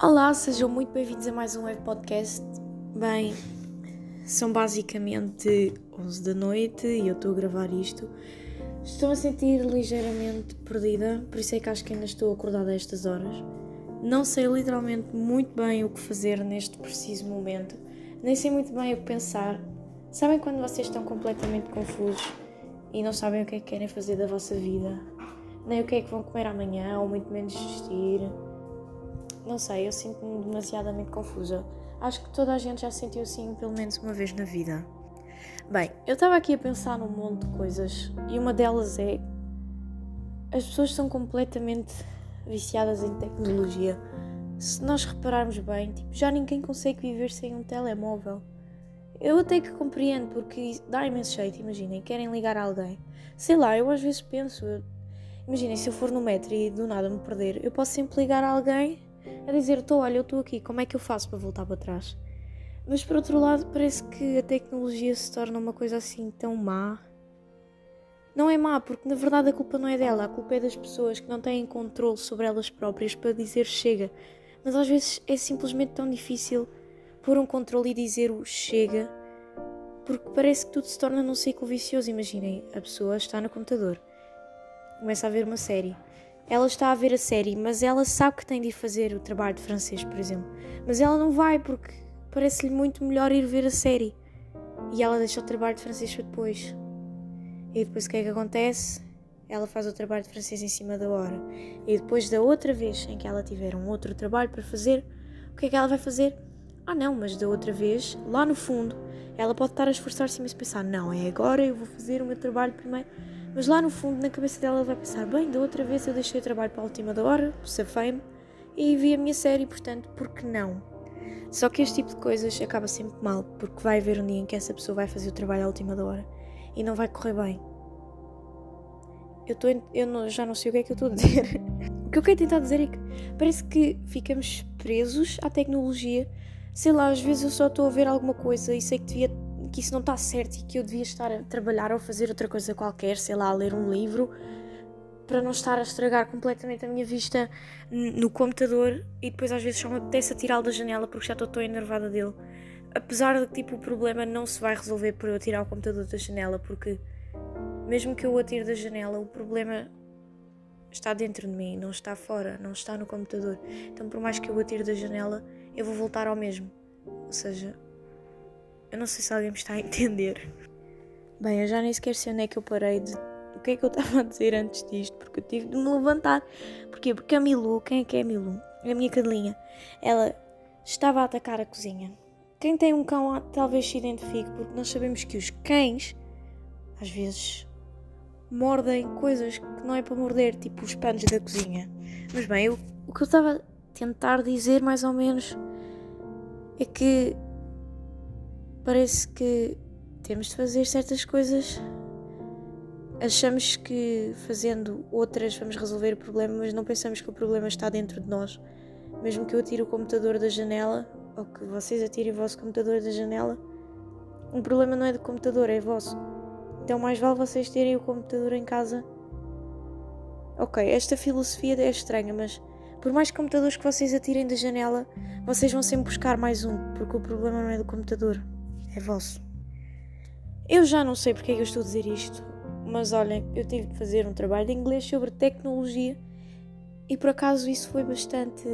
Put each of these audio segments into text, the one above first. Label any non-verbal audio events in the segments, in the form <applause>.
Olá, sejam muito bem-vindos a mais um web podcast. Bem, são basicamente 11 da noite e eu estou a gravar isto. Estou a sentir ligeiramente perdida, por isso é que acho que ainda estou acordada a estas horas. Não sei literalmente muito bem o que fazer neste preciso momento, nem sei muito bem o que pensar. Sabem quando vocês estão completamente confusos e não sabem o que é que querem fazer da vossa vida, nem o que é que vão comer amanhã, ou muito menos vestir? Não sei, eu sinto-me demasiadamente confusa. Acho que toda a gente já sentiu assim pelo menos uma vez na vida. Bem, eu estava aqui a pensar num monte de coisas e uma delas é as pessoas são completamente viciadas em tecnologia. Se nós repararmos bem, tipo, já ninguém consegue viver sem um telemóvel. Eu até que compreendo porque dá imenso jeito, imaginem, querem ligar a alguém. Sei lá, eu às vezes penso, imaginem se eu for no metro e do nada me perder, eu posso sempre ligar a alguém a dizer: Estou, olha, eu estou aqui, como é que eu faço para voltar para trás? Mas por outro lado, parece que a tecnologia se torna uma coisa assim tão má. Não é má, porque na verdade a culpa não é dela, a culpa é das pessoas que não têm controle sobre elas próprias para dizer chega. Mas às vezes é simplesmente tão difícil pôr um controle e dizer o chega, porque parece que tudo se torna num ciclo vicioso. Imaginem, a pessoa está no computador, começa a ver uma série ela está a ver a série, mas ela sabe que tem de ir fazer o trabalho de francês, por exemplo. Mas ela não vai porque parece-lhe muito melhor ir ver a série. E ela deixa o trabalho de francês para depois. E depois o que é que acontece? Ela faz o trabalho de francês em cima da hora. E depois da outra vez em que ela tiver um outro trabalho para fazer, o que é que ela vai fazer? Ah não, mas da outra vez, lá no fundo, ela pode estar a esforçar-se e pensar, não, é agora, eu vou fazer o meu trabalho primeiro. Mas lá no fundo, na cabeça dela, ela vai pensar: bem, da outra vez eu deixei o trabalho para a última da hora, safei-me e vi a minha série, portanto, por que não? Só que este tipo de coisas acaba sempre mal, porque vai haver um dia em que essa pessoa vai fazer o trabalho à última da hora e não vai correr bem. Eu, tô, eu não, já não sei o que é que eu estou a dizer. <laughs> o que eu quero tentar dizer é que parece que ficamos presos à tecnologia. Sei lá, às vezes eu só estou a ver alguma coisa e sei que devia que isso não está certo e que eu devia estar a trabalhar ou fazer outra coisa qualquer, sei lá, ler um livro, para não estar a estragar completamente a minha vista no computador e depois às vezes só me apetece tirá-lo da janela porque já estou tão enervada dele. Apesar de que tipo, o problema não se vai resolver por eu tirar o computador da janela, porque mesmo que eu o atire da janela, o problema está dentro de mim, não está fora, não está no computador. Então, por mais que eu o atire da janela, eu vou voltar ao mesmo. Ou seja, eu não sei se alguém me está a entender. Bem, eu já nem sequer sei onde é que eu parei de. O que é que eu <laughs> estava a dizer antes disto? Porque eu tive de me levantar. Porquê? Porque a Milu, quem é que é a Milu? A minha cadelinha. Ela estava a atacar a cozinha. Quem tem um cão talvez se identifique, porque nós sabemos que os cães, às vezes, mordem coisas que não é para morder, tipo os panos da cozinha. Mas bem, eu, o que eu estava a tentar dizer mais ou menos é que parece que temos de fazer certas coisas. Achamos que fazendo outras vamos resolver o problema, mas não pensamos que o problema está dentro de nós. Mesmo que eu atire o computador da janela, ou que vocês atirem o vosso computador da janela, o problema não é do computador, é vosso. Então mais vale vocês terem o computador em casa. Ok, esta filosofia é estranha, mas por mais computadores que vocês atirem da janela, vocês vão sempre buscar mais um, porque o problema não é do computador é vosso. Eu já não sei porque é que eu estou a dizer isto, mas olhem, eu tive de fazer um trabalho de inglês sobre tecnologia e por acaso isso foi bastante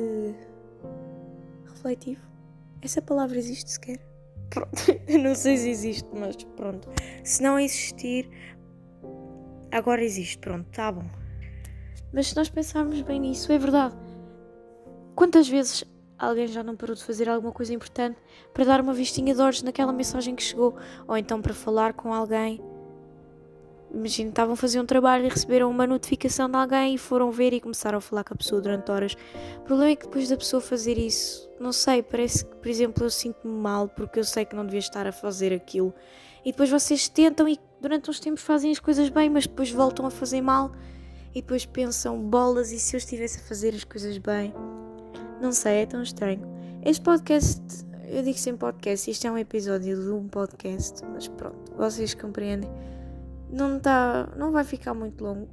refletivo. Essa palavra existe sequer? <laughs> Pronto, eu não sei se existe, mas pronto. Se não existir, agora existe, pronto, tá bom. Mas se nós pensarmos bem nisso, é verdade. Quantas vezes alguém já não parou de fazer alguma coisa importante para dar uma vistinha de olhos naquela mensagem que chegou, ou então para falar com alguém. Imagina, estavam a fazer um trabalho e receberam uma notificação de alguém e foram ver e começaram a falar com a pessoa durante horas. O problema é que depois da pessoa fazer isso, não sei, parece que, por exemplo, eu sinto-me mal porque eu sei que não devia estar a fazer aquilo. E depois vocês tentam e durante uns tempos fazem as coisas bem, mas depois voltam a fazer mal e depois pensam bolas e se eu estivesse a fazer as coisas bem não sei, é tão estranho. Este podcast, eu digo sempre podcast, isto é um episódio de um podcast, mas pronto, vocês compreendem. Não, tá, não vai ficar muito longo.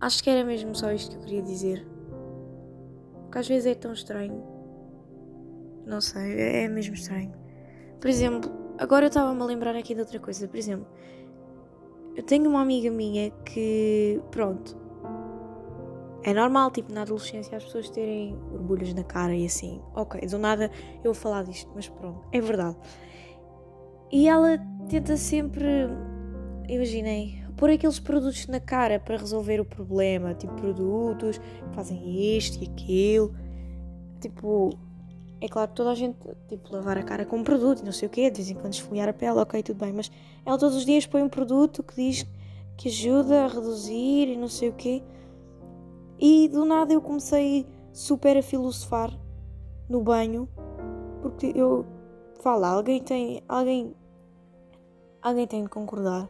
Acho que era mesmo só isto que eu queria dizer. Porque às vezes é tão estranho Não sei, é, é mesmo estranho. Por exemplo, agora eu estava-me a lembrar aqui de outra coisa. Por exemplo, eu tenho uma amiga minha que, pronto, é normal, tipo, na adolescência as pessoas terem orgulhos na cara e assim. Ok, do nada eu vou falar disto, mas pronto, é verdade. E ela tenta sempre, imaginei, pôr aqueles produtos na cara para resolver o problema. Tipo, produtos que fazem isto e aquilo. Tipo, é claro que toda a gente, tipo, lavar a cara com um produto e não sei o quê, de vez em quando esfoliar a pele, ok, tudo bem, mas ela todos os dias põe um produto que diz que ajuda a reduzir e não sei o quê. E do nada eu comecei super a filosofar no banho, porque eu falo, alguém tem, alguém, alguém tem de concordar.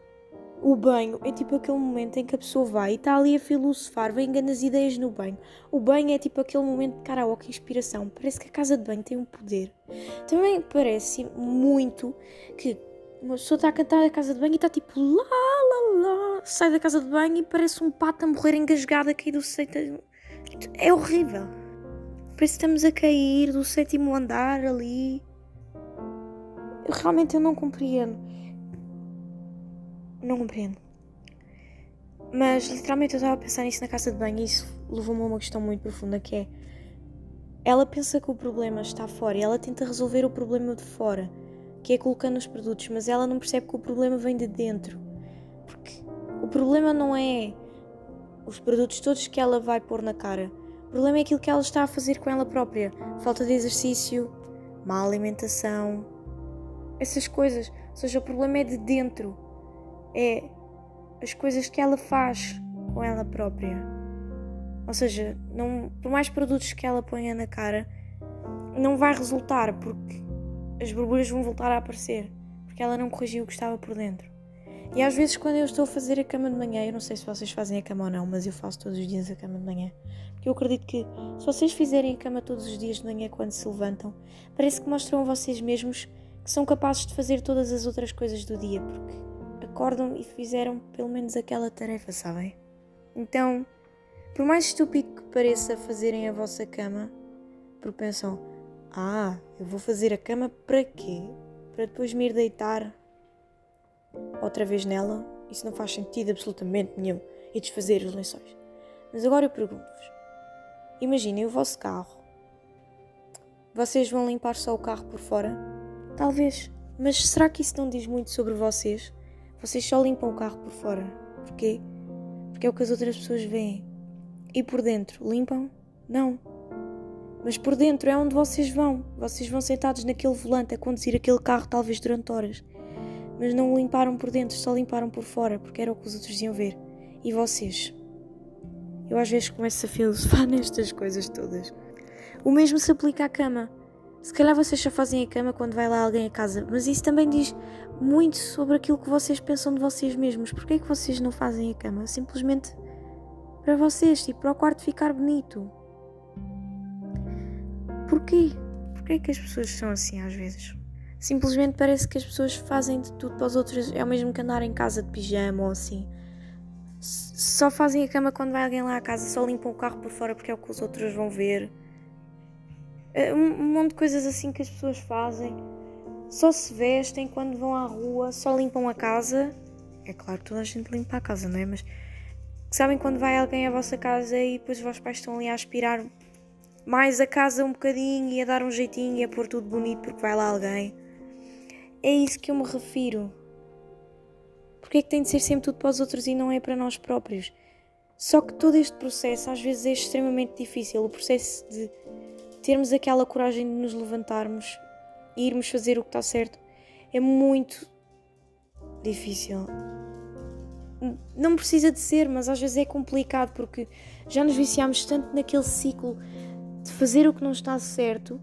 O banho é tipo aquele momento em que a pessoa vai e está ali a filosofar, vem nas ideias no banho. O banho é tipo aquele momento de karaoke inspiração. Parece que a casa de banho tem um poder. Também parece muito que uma pessoa está a cantar a casa de banho e está tipo lá, sai da casa de banho e parece um pato a morrer engasgado a cair do sétimo. É horrível. Parece que estamos a cair do sétimo andar ali. Eu realmente eu não compreendo. Não compreendo. Mas literalmente eu estava a pensar nisso na casa de banho e isso levou-me a uma questão muito profunda que é ela pensa que o problema está fora e ela tenta resolver o problema de fora, que é colocando os produtos, mas ela não percebe que o problema vem de dentro. Porque o problema não é os produtos todos que ela vai pôr na cara. O problema é aquilo que ela está a fazer com ela própria. Falta de exercício, má alimentação, essas coisas. Ou seja, o problema é de dentro é as coisas que ela faz com ela própria. Ou seja, não, por mais produtos que ela ponha na cara, não vai resultar porque as borbulhas vão voltar a aparecer porque ela não corrigiu o que estava por dentro. E às vezes, quando eu estou a fazer a cama de manhã, eu não sei se vocês fazem a cama ou não, mas eu faço todos os dias a cama de manhã. Porque eu acredito que se vocês fizerem a cama todos os dias de manhã quando se levantam, parece que mostram a vocês mesmos que são capazes de fazer todas as outras coisas do dia, porque acordam e fizeram pelo menos aquela tarefa, sabem? Então, por mais estúpido que pareça fazerem a vossa cama, porque pensam, ah, eu vou fazer a cama para quê? Para depois me ir deitar outra vez nela? Isso não faz sentido absolutamente nenhum. E desfazer os lençóis. Mas agora eu pergunto-vos: imaginem o vosso carro. Vocês vão limpar só o carro por fora? Talvez. Mas será que isso não diz muito sobre vocês? Vocês só limpam o carro por fora. Porquê? Porque é o que as outras pessoas veem. E por dentro, limpam? Não. Mas por dentro é onde vocês vão. Vocês vão sentados naquele volante a conduzir aquele carro talvez durante horas. Mas não o limparam por dentro, só limparam por fora, porque era o que os outros iam ver. E vocês? Eu às vezes começo a filosofar <laughs> nestas coisas todas. O mesmo se aplica à cama. Se calhar vocês só fazem a cama quando vai lá alguém a casa, mas isso também diz muito sobre aquilo que vocês pensam de vocês mesmos. Porquê é que vocês não fazem a cama? Simplesmente para vocês, tipo, para o quarto ficar bonito. Porquê? Porquê é que as pessoas são assim às vezes? Simplesmente parece que as pessoas fazem de tudo para os outros. É o mesmo que andar em casa de pijama ou assim. Só fazem a cama quando vai alguém lá à casa, só limpam o carro por fora porque é o que os outros vão ver eh, um, monte de coisas assim que as pessoas fazem. Só se vestem quando vão à rua, só limpam a casa. É claro toda a gente limpa a casa, não é? Mas sabem quando vai alguém à vossa casa e depois os vossos pais estão ali a aspirar mais a casa um bocadinho e a dar um jeitinho e a pôr tudo bonito porque vai lá alguém. É isso que eu me refiro. Porque é que tem de ser sempre tudo para os outros e não é para nós próprios? Só que todo este processo às vezes é extremamente difícil. O processo de termos aquela coragem de nos levantarmos e irmos fazer o que está certo é muito difícil. Não precisa de ser, mas às vezes é complicado porque já nos viciamos tanto naquele ciclo de fazer o que não está certo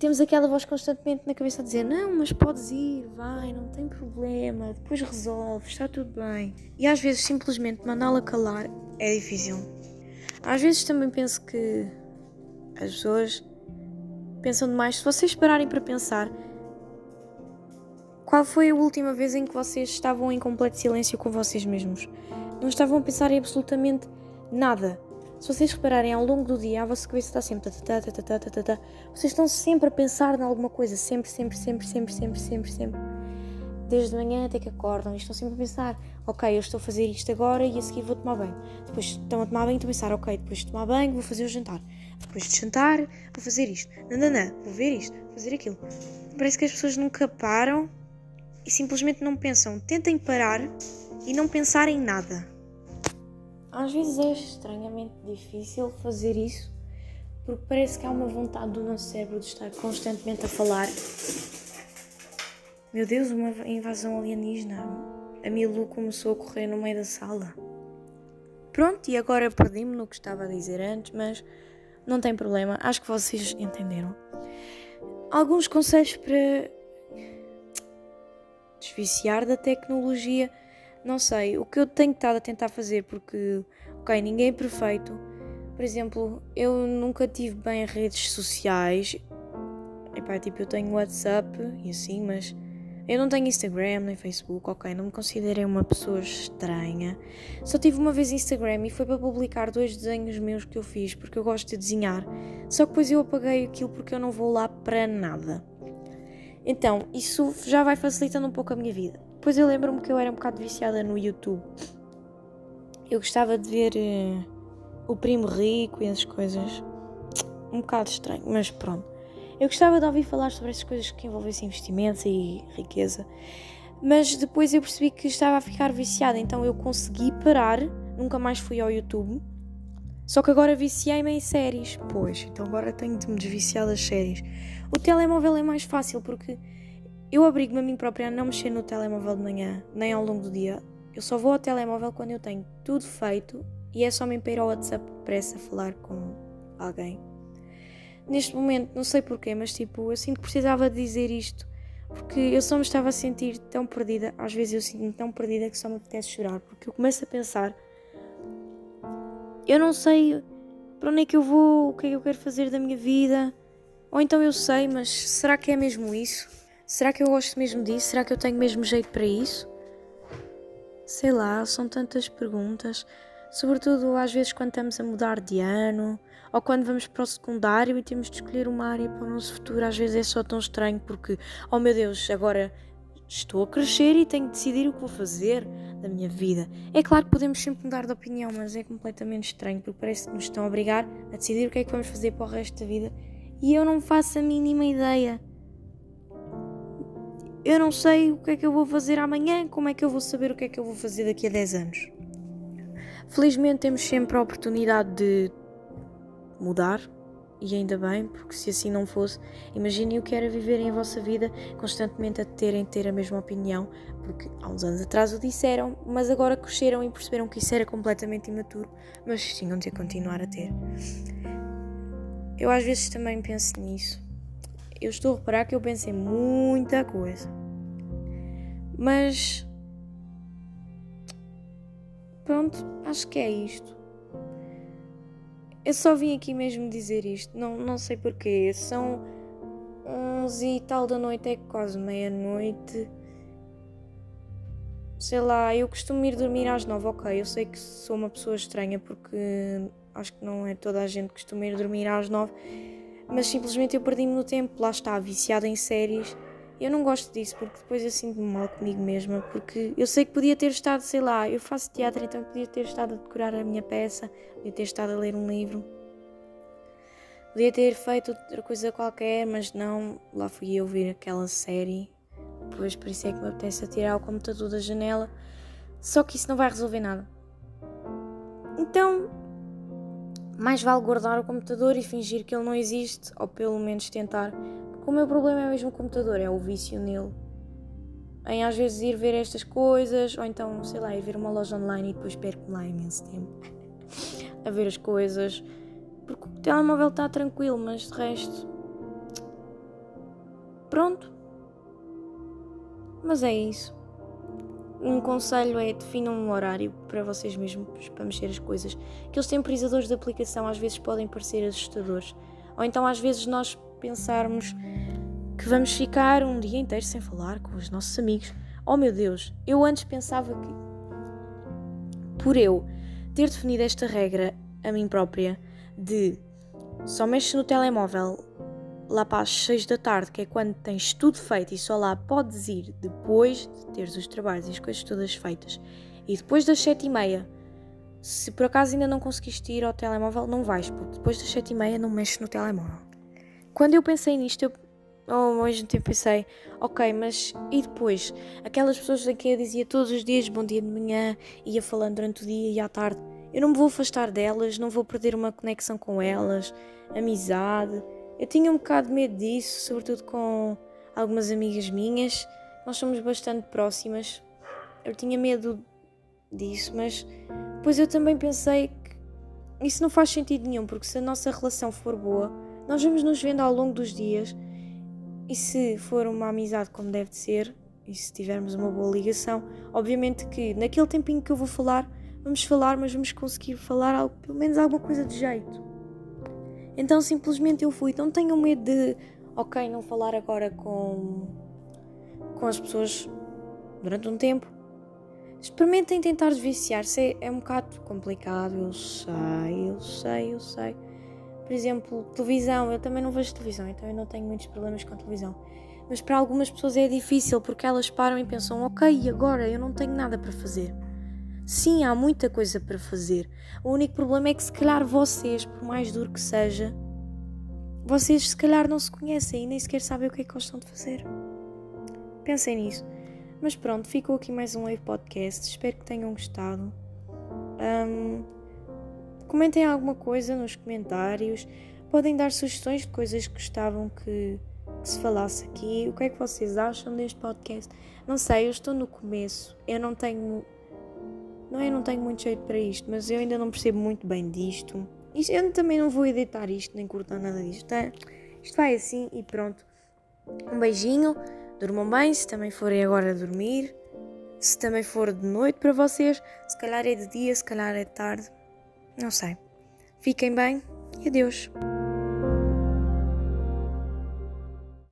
temos aquela voz constantemente na cabeça a dizer: Não, mas podes ir, vai, não tem problema, depois resolve, está tudo bem. E às vezes simplesmente mandá-la calar é difícil. Às vezes também penso que as pessoas pensam demais. Se vocês pararem para pensar, qual foi a última vez em que vocês estavam em completo silêncio com vocês mesmos? Não estavam a pensar em absolutamente nada. Se vocês repararem ao longo do dia, a vossa cabeça está sempre. Vocês estão sempre a pensar em alguma coisa. Sempre, sempre, sempre, sempre, sempre, sempre, sempre. Desde manhã até que acordam e estão sempre a pensar: ok, eu estou a fazer isto agora e a seguir vou tomar banho. Depois estão a tomar banho e estão a pensar: ok, depois de tomar banho vou fazer o jantar. Depois de jantar vou fazer isto. Nananã, vou ver isto, vou fazer aquilo. Parece que as pessoas nunca param e simplesmente não pensam. Tentem parar e não pensar em nada. Às vezes é estranhamente difícil fazer isso porque parece que há uma vontade do nosso cérebro de estar constantemente a falar. Meu Deus, uma invasão alienígena. A Milu começou a correr no meio da sala. Pronto, e agora perdi-me no que estava a dizer antes, mas não tem problema, acho que vocês entenderam. Alguns conselhos para desviciar da tecnologia não sei, o que eu tenho estado a tentar fazer, porque, ok, ninguém é perfeito. Por exemplo, eu nunca tive bem redes sociais. Epá, tipo, eu tenho WhatsApp e assim, mas eu não tenho Instagram nem Facebook, ok? Não me considerei uma pessoa estranha. Só tive uma vez Instagram e foi para publicar dois desenhos meus que eu fiz, porque eu gosto de desenhar. Só que depois eu apaguei aquilo porque eu não vou lá para nada. Então, isso já vai facilitando um pouco a minha vida. Depois eu lembro-me que eu era um bocado viciada no YouTube. Eu gostava de ver uh, o Primo Rico e essas coisas. Um bocado estranho, mas pronto. Eu gostava de ouvir falar sobre essas coisas que envolvessem investimentos e riqueza. Mas depois eu percebi que estava a ficar viciada, então eu consegui parar. Nunca mais fui ao YouTube. Só que agora viciei-me em séries. Pois, então agora tenho de me desviciar das séries. O telemóvel é mais fácil porque eu obrigo-me a mim própria a não mexer no telemóvel de manhã, nem ao longo do dia. Eu só vou ao telemóvel quando eu tenho tudo feito e é só me ir ao WhatsApp depressa falar com alguém. Neste momento, não sei porquê, mas tipo, eu sinto que precisava dizer isto. Porque eu só me estava a sentir tão perdida, às vezes eu sinto-me tão perdida que só me apetece chorar. Porque eu começo a pensar: eu não sei para onde é que eu vou, o que é que eu quero fazer da minha vida. Ou então eu sei, mas será que é mesmo isso? Será que eu gosto mesmo disso? Será que eu tenho mesmo jeito para isso? Sei lá, são tantas perguntas. Sobretudo às vezes quando estamos a mudar de ano ou quando vamos para o secundário e temos de escolher uma área para o nosso futuro. Às vezes é só tão estranho porque, oh meu Deus, agora estou a crescer e tenho de decidir o que vou fazer da minha vida. É claro que podemos sempre mudar de opinião, mas é completamente estranho porque parece que nos estão a obrigar a decidir o que é que vamos fazer para o resto da vida e eu não faço a mínima ideia. Eu não sei o que é que eu vou fazer amanhã, como é que eu vou saber o que é que eu vou fazer daqui a 10 anos. Felizmente temos sempre a oportunidade de mudar, e ainda bem, porque se assim não fosse, imaginem o que era viverem a vossa vida constantemente a terem ter a mesma opinião, porque há uns anos atrás o disseram, mas agora cresceram e perceberam que isso era completamente imaturo, mas tinham de continuar a ter. Eu às vezes também penso nisso eu estou a reparar que eu pensei muita coisa. Mas. Pronto, acho que é isto. Eu só vim aqui mesmo dizer isto, não, não sei porquê. São 11 e tal da noite, é quase meia-noite. Sei lá, eu costumo ir dormir às 9, ok. Eu sei que sou uma pessoa estranha porque acho que não é toda a gente que costuma ir dormir às 9 mas simplesmente eu perdi-me no tempo, lá está, viciada em séries. Eu não gosto disso porque depois eu sinto-me mal comigo mesma, porque eu sei que podia ter estado, sei lá, eu faço teatro, então podia ter estado a decorar a minha peça, podia ter estado a ler um livro, podia ter feito outra coisa qualquer, mas não, lá fui eu ver aquela série. Depois por isso é que me apetece tirar o computador da janela. Só que isso não vai resolver nada. Então mais vale guardar o computador e fingir que ele não existe, ou pelo menos tentar. Porque o meu problema é mesmo o computador, é o vício nele. Em às vezes ir ver estas coisas, ou então, sei lá, ir ver uma loja online e depois perco-me lá imenso tempo <laughs> a ver as coisas. Porque o telemóvel está tranquilo, mas de resto. Pronto. Mas é isso um conselho é definam um horário para vocês mesmos para mexer as coisas. Aqueles temporizadores de aplicação às vezes podem parecer assustadores. Ou então às vezes nós pensarmos que vamos ficar um dia inteiro sem falar com os nossos amigos. Oh meu Deus, eu antes pensava que por eu ter definido esta regra a mim própria de só mexes no telemóvel lá para as 6 da tarde, que é quando tens tudo feito e só lá podes ir depois de teres os trabalhos e as coisas todas feitas. E depois das 7 e meia, se por acaso ainda não conseguiste ir ao telemóvel, não vais, porque depois das 7 e meia não mexes no telemóvel. Quando eu pensei nisto, eu ao mesmo tempo pensei, ok, mas e depois? Aquelas pessoas a quem eu dizia todos os dias bom dia de manhã, ia falando durante o dia e à tarde, eu não me vou afastar delas, não vou perder uma conexão com elas, amizade. Eu tinha um bocado de medo disso, sobretudo com algumas amigas minhas. Nós somos bastante próximas. Eu tinha medo disso, mas depois eu também pensei que isso não faz sentido nenhum, porque se a nossa relação for boa, nós vamos nos vendo ao longo dos dias e se for uma amizade como deve de ser, e se tivermos uma boa ligação, obviamente que naquele tempinho que eu vou falar, vamos falar, mas vamos conseguir falar algo, pelo menos alguma coisa de jeito. Então simplesmente eu fui. Não tenham medo de, ok, não falar agora com, com as pessoas durante um tempo. Experimentem tentar desviciar-se. É, é um bocado complicado, eu sei, eu sei, eu sei. Por exemplo, televisão. Eu também não vejo televisão, então eu não tenho muitos problemas com televisão. Mas para algumas pessoas é difícil porque elas param e pensam: ok, agora eu não tenho nada para fazer. Sim, há muita coisa para fazer. O único problema é que, se calhar, vocês, por mais duro que seja, vocês se calhar não se conhecem e nem sequer sabem o que é que gostam de fazer. Pensem nisso. Mas pronto, ficou aqui mais um Wave Podcast. Espero que tenham gostado. Um, comentem alguma coisa nos comentários. Podem dar sugestões de coisas que gostavam que, que se falasse aqui. O que é que vocês acham deste podcast? Não sei, eu estou no começo. Eu não tenho não, eu não tenho muito jeito para isto, mas eu ainda não percebo muito bem disto. Isto, eu também não vou editar isto, nem cortar nada disto. Tá? Isto vai assim e pronto. Um beijinho, durmam bem, se também forem agora dormir. Se também for de noite para vocês, se calhar é de dia, se calhar é de tarde. Não sei. Fiquem bem e adeus.